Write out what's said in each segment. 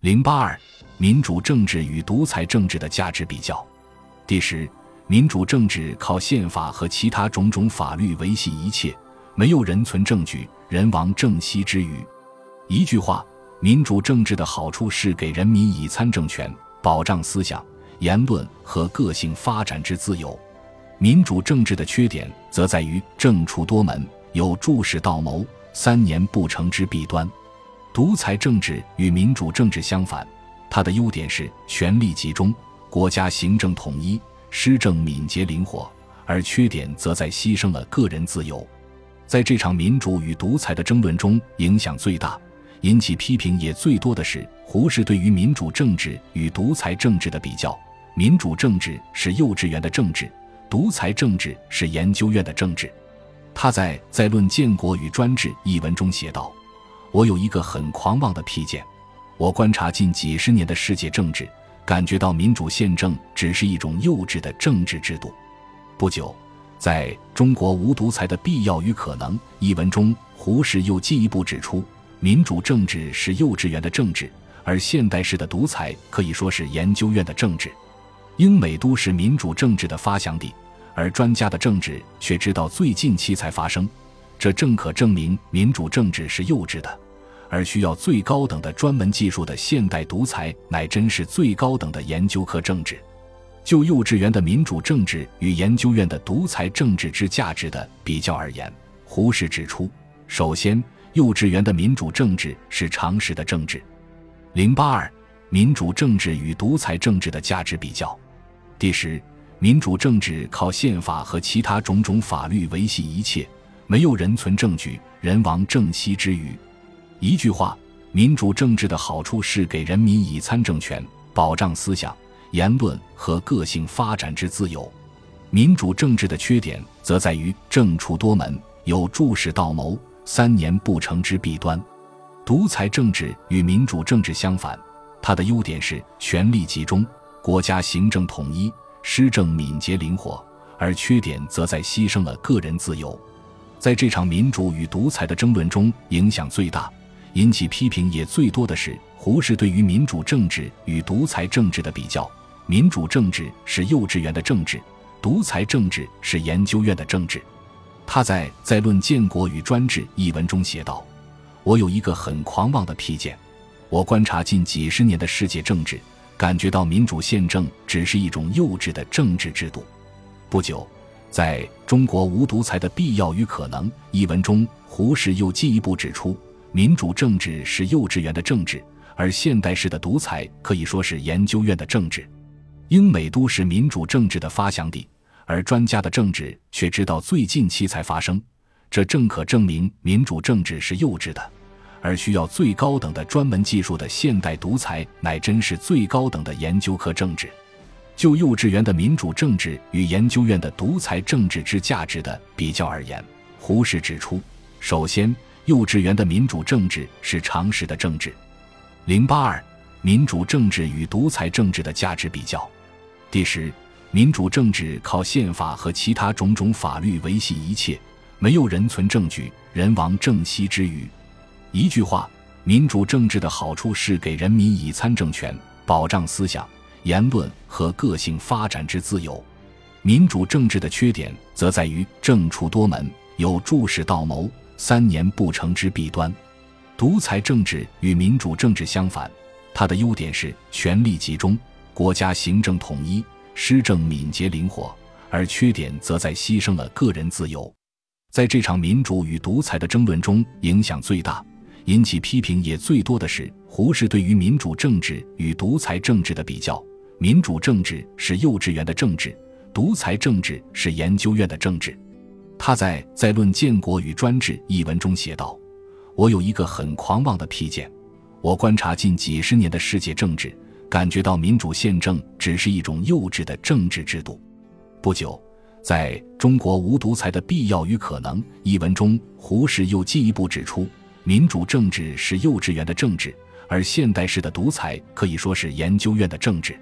零八二，民主政治与独裁政治的价值比较。第十，民主政治靠宪法和其他种种法律维系一切，没有人存证据，人亡政息之余。一句话，民主政治的好处是给人民以参政权，保障思想、言论和个性发展之自由；民主政治的缺点则在于政出多门，有注使道谋，三年不成之弊端。独裁政治与民主政治相反，它的优点是权力集中，国家行政统一，施政敏捷灵活；而缺点则在牺牲了个人自由。在这场民主与独裁的争论中，影响最大、引起批评也最多的是胡适对于民主政治与独裁政治的比较。民主政治是幼稚园的政治，独裁政治是研究院的政治。他在《在论建国与专制》一文中写道。我有一个很狂妄的偏见，我观察近几十年的世界政治，感觉到民主宪政只是一种幼稚的政治制度。不久，在中国无独裁的必要与可能一文中，胡适又进一步指出，民主政治是幼稚园的政治，而现代式的独裁可以说是研究院的政治。英美都是民主政治的发祥地，而专家的政治却直到最近期才发生。这正可证明民主政治是幼稚的，而需要最高等的专门技术的现代独裁乃真是最高等的研究科政治。就幼稚园的民主政治与研究院的独裁政治之价值的比较而言，胡适指出：首先，幼稚园的民主政治是常识的政治。零八二，民主政治与独裁政治的价值比较。第十，民主政治靠宪法和其他种种法律维系一切。没有人存证据，人亡政息之余。一句话，民主政治的好处是给人民以参政权，保障思想、言论和个性发展之自由；民主政治的缺点则在于政出多门，有注使道谋，三年不成之弊端。独裁政治与民主政治相反，它的优点是权力集中，国家行政统一，施政敏捷灵活；而缺点则在牺牲了个人自由。在这场民主与独裁的争论中，影响最大、引起批评也最多的是胡适对于民主政治与独裁政治的比较。民主政治是幼稚园的政治，独裁政治是研究院的政治。他在《在论建国与专制》一文中写道：“我有一个很狂妄的批见，我观察近几十年的世界政治，感觉到民主宪政只是一种幼稚的政治制度。”不久。在中国无独裁的必要与可能一文中，胡适又进一步指出，民主政治是幼稚园的政治，而现代式的独裁可以说是研究院的政治。英美都是民主政治的发祥地，而专家的政治却直到最近期才发生。这正可证明民主政治是幼稚的，而需要最高等的专门技术的现代独裁乃真是最高等的研究科政治。就幼稚园的民主政治与研究院的独裁政治之价值的比较而言，胡适指出：首先，幼稚园的民主政治是常识的政治。零八二，民主政治与独裁政治的价值比较。第十，民主政治靠宪法和其他种种法律维系一切，没有人存证据，人亡政息之余。一句话，民主政治的好处是给人民以参政权，保障思想。言论和个性发展之自由，民主政治的缺点则在于政出多门，有注使道谋，三年不成之弊端。独裁政治与民主政治相反，它的优点是权力集中，国家行政统一，施政敏捷灵活；而缺点则在牺牲了个人自由。在这场民主与独裁的争论中，影响最大。引起批评也最多的是胡适对于民主政治与独裁政治的比较。民主政治是幼稚园的政治，独裁政治是研究院的政治。他在《在论建国与专制》一文中写道：“我有一个很狂妄的偏见，我观察近几十年的世界政治，感觉到民主宪政只是一种幼稚的政治制度。”不久，在中国无独裁的必要与可能一文中，胡适又进一步指出，民主政治是幼稚园的政治，而现代式的独裁可以说是研究院的政治。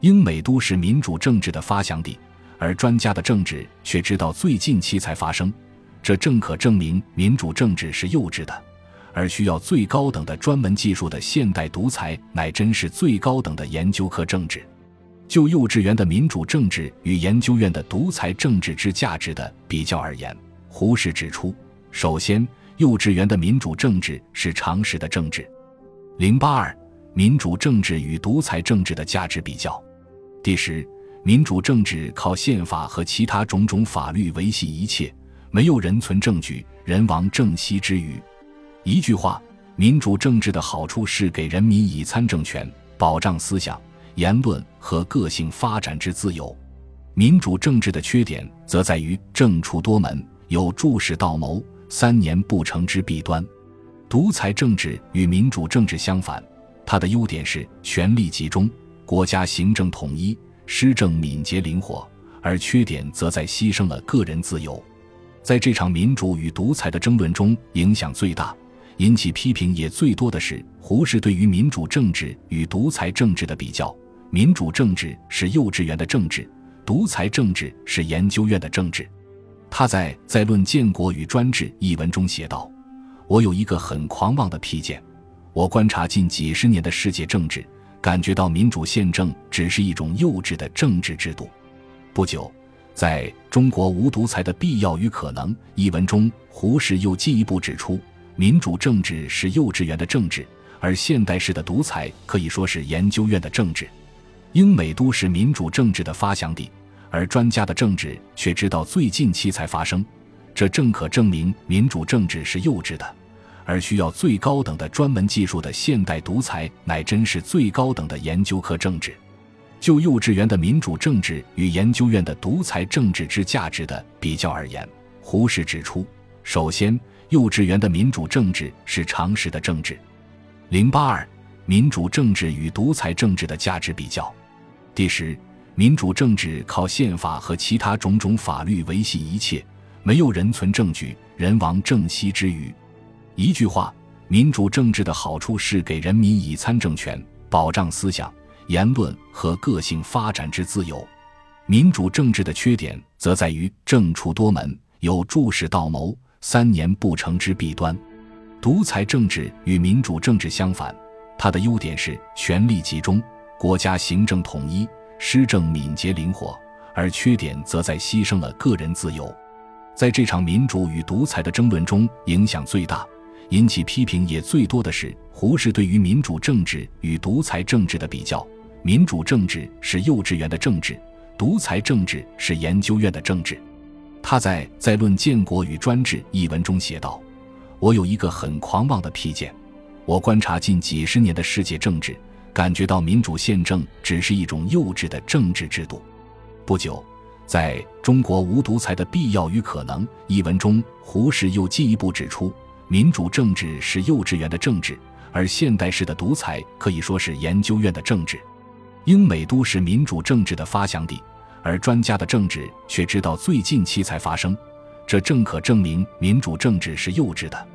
英美都是民主政治的发祥地，而专家的政治却知道最近期才发生。这正可证明民主政治是幼稚的，而需要最高等的专门技术的现代独裁，乃真是最高等的研究科政治。就幼稚园的民主政治与研究院的独裁政治之价值的比较而言，胡适指出：首先，幼稚园的民主政治是常识的政治。零八二，民主政治与独裁政治的价值比较。第十，民主政治靠宪法和其他种种法律维系一切，没有人存证据，人亡政息之余。一句话，民主政治的好处是给人民以参政权，保障思想。言论和个性发展之自由，民主政治的缺点则在于政出多门，有助使道谋，三年不成之弊端。独裁政治与民主政治相反，它的优点是权力集中，国家行政统一，施政敏捷灵活；而缺点则在牺牲了个人自由。在这场民主与独裁的争论中，影响最大。引起批评也最多的是胡适对于民主政治与独裁政治的比较。民主政治是幼稚园的政治，独裁政治是研究院的政治。他在《在论建国与专制》一文中写道：“我有一个很狂妄的批见，我观察近几十年的世界政治，感觉到民主宪政只是一种幼稚的政治制度。”不久，在中国无独裁的必要与可能一文中，胡适又进一步指出。民主政治是幼稚园的政治，而现代式的独裁可以说是研究院的政治。英美都是民主政治的发祥地，而专家的政治却直到最近期才发生，这正可证明民主政治是幼稚的，而需要最高等的专门技术的现代独裁乃真是最高等的研究科政治。就幼稚园的民主政治与研究院的独裁政治之价值的比较而言，胡适指出，首先。幼稚园的民主政治是常识的政治。零八二，民主政治与独裁政治的价值比较。第十，民主政治靠宪法和其他种种法律维系一切，没有人存证据，人亡政息之余。一句话，民主政治的好处是给人民以参政权，保障思想、言论和个性发展之自由。民主政治的缺点则在于政出多门，有助使道谋。三年不成之弊端，独裁政治与民主政治相反，它的优点是权力集中，国家行政统一，施政敏捷灵活；而缺点则在牺牲了个人自由。在这场民主与独裁的争论中，影响最大、引起批评也最多的是胡适对于民主政治与独裁政治的比较。民主政治是幼稚园的政治，独裁政治是研究院的政治。他在《在论建国与专制》一文中写道：“我有一个很狂妄的批见，我观察近几十年的世界政治，感觉到民主宪政只是一种幼稚的政治制度。”不久，在中国无独裁的必要与可能一文中，胡适又进一步指出，民主政治是幼稚园的政治，而现代式的独裁可以说是研究院的政治。英美都是民主政治的发祥地。而专家的政治却直到最近期才发生，这正可证明民主政治是幼稚的，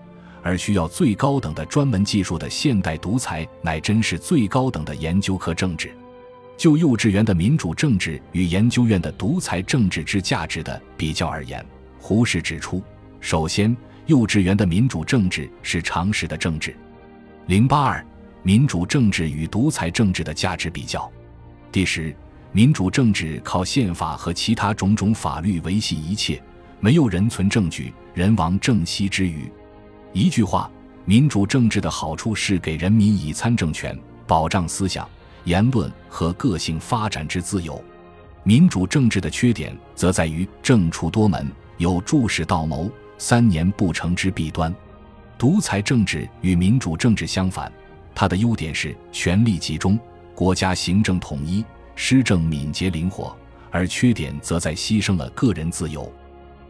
而需要最高等的专门技术的现代独裁乃真是最高等的研究科政治。就幼稚园的民主政治与研究院的独裁政治之价值的比较而言，胡适指出：首先，幼稚园的民主政治是常识的政治。零八二，民主政治与独裁政治的价值比较。第十。民主政治靠宪法和其他种种法律维系一切，没有人存证据，人亡政息之余。一句话，民主政治的好处是给人民以参政权，保障思想、言论和个性发展之自由。民主政治的缺点则在于政出多门，有助使道谋，三年不成之弊端。独裁政治与民主政治相反，它的优点是权力集中，国家行政统一。施政敏捷灵活，而缺点则在牺牲了个人自由。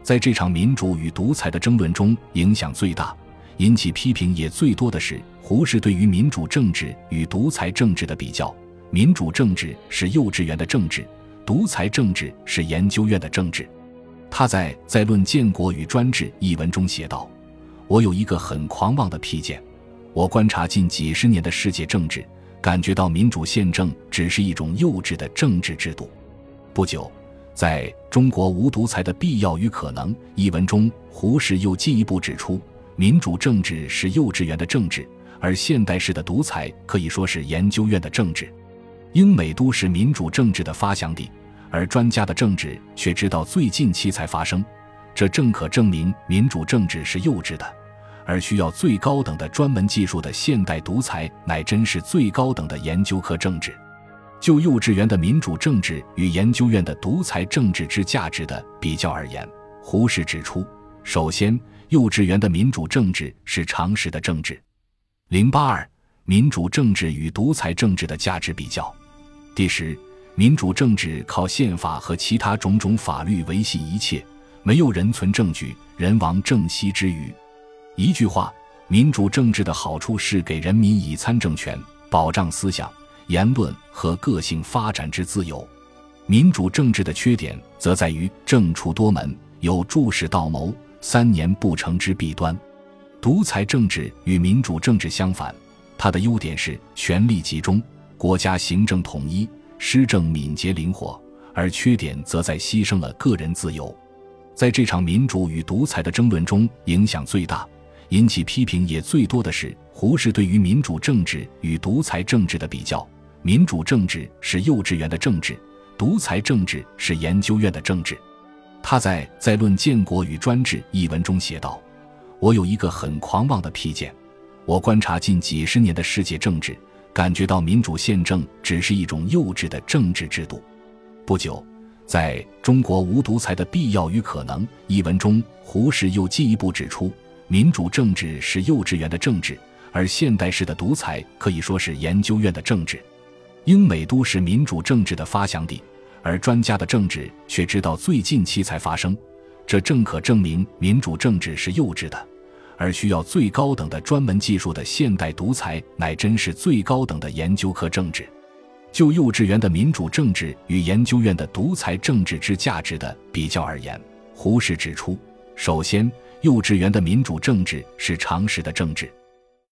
在这场民主与独裁的争论中，影响最大、引起批评也最多的是胡适对于民主政治与独裁政治的比较。民主政治是幼稚园的政治，独裁政治是研究院的政治。他在《在论建国与专制》一文中写道：“我有一个很狂妄的批见，我观察近几十年的世界政治。”感觉到民主宪政只是一种幼稚的政治制度。不久，在中国无独裁的必要与可能一文中，胡适又进一步指出，民主政治是幼稚园的政治，而现代式的独裁可以说是研究院的政治。英美都是民主政治的发祥地，而专家的政治却直到最近期才发生，这正可证明民主政治是幼稚的，而需要最高等的专门技术的现代独裁乃真是最高等的研究科政治。就幼稚园的民主政治与研究院的独裁政治之价值的比较而言，胡适指出：首先，幼稚园的民主政治是常识的政治。零八二，民主政治与独裁政治的价值比较。第十，民主政治靠宪法和其他种种法律维系一切，没有人存证据，人亡政息之余。一句话，民主政治的好处是给人民以参政权，保障思想、言论和个性发展之自由；民主政治的缺点则在于政出多门，有注使道谋，三年不成之弊端。独裁政治与民主政治相反，它的优点是权力集中。国家行政统一，施政敏捷灵活，而缺点则在牺牲了个人自由。在这场民主与独裁的争论中，影响最大、引起批评也最多的是胡适对于民主政治与独裁政治的比较。民主政治是幼稚园的政治，独裁政治是研究院的政治。他在《在论建国与专制》一文中写道：“我有一个很狂妄的批见，我观察近几十年的世界政治。”感觉到民主宪政只是一种幼稚的政治制度。不久，在中国无独裁的必要与可能一文中，胡适又进一步指出，民主政治是幼稚园的政治，而现代式的独裁可以说是研究院的政治。英美都是民主政治的发祥地，而专家的政治却直到最近期才发生，这正可证明民主政治是幼稚的。而需要最高等的专门技术的现代独裁，乃真是最高等的研究科政治。就幼稚园的民主政治与研究院的独裁政治之价值的比较而言，胡适指出：首先，幼稚园的民主政治是常识的政治。